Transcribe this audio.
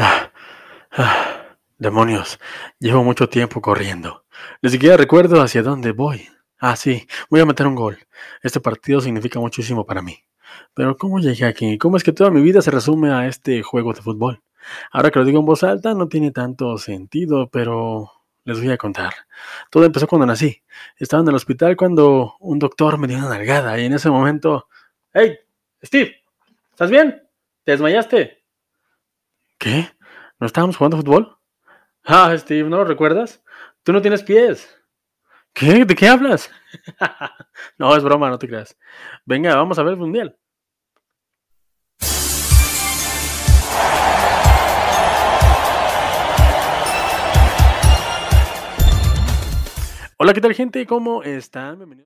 Ah, ah, demonios, llevo mucho tiempo corriendo. Ni siquiera recuerdo hacia dónde voy. Ah, sí, voy a meter un gol. Este partido significa muchísimo para mí. Pero ¿cómo llegué aquí? ¿Cómo es que toda mi vida se resume a este juego de fútbol? Ahora que lo digo en voz alta no tiene tanto sentido, pero les voy a contar. Todo empezó cuando nací. Estaba en el hospital cuando un doctor me dio una nalgada y en ese momento... ¡Hey! Steve, ¿estás bien? ¿Te desmayaste? ¿Qué? ¿No estábamos jugando fútbol? Ah, Steve, ¿no lo recuerdas? Tú no tienes pies. ¿Qué? ¿De qué hablas? no, es broma, no te creas. Venga, vamos a ver el mundial. Hola, ¿qué tal gente? ¿Cómo están? Bienvenidos.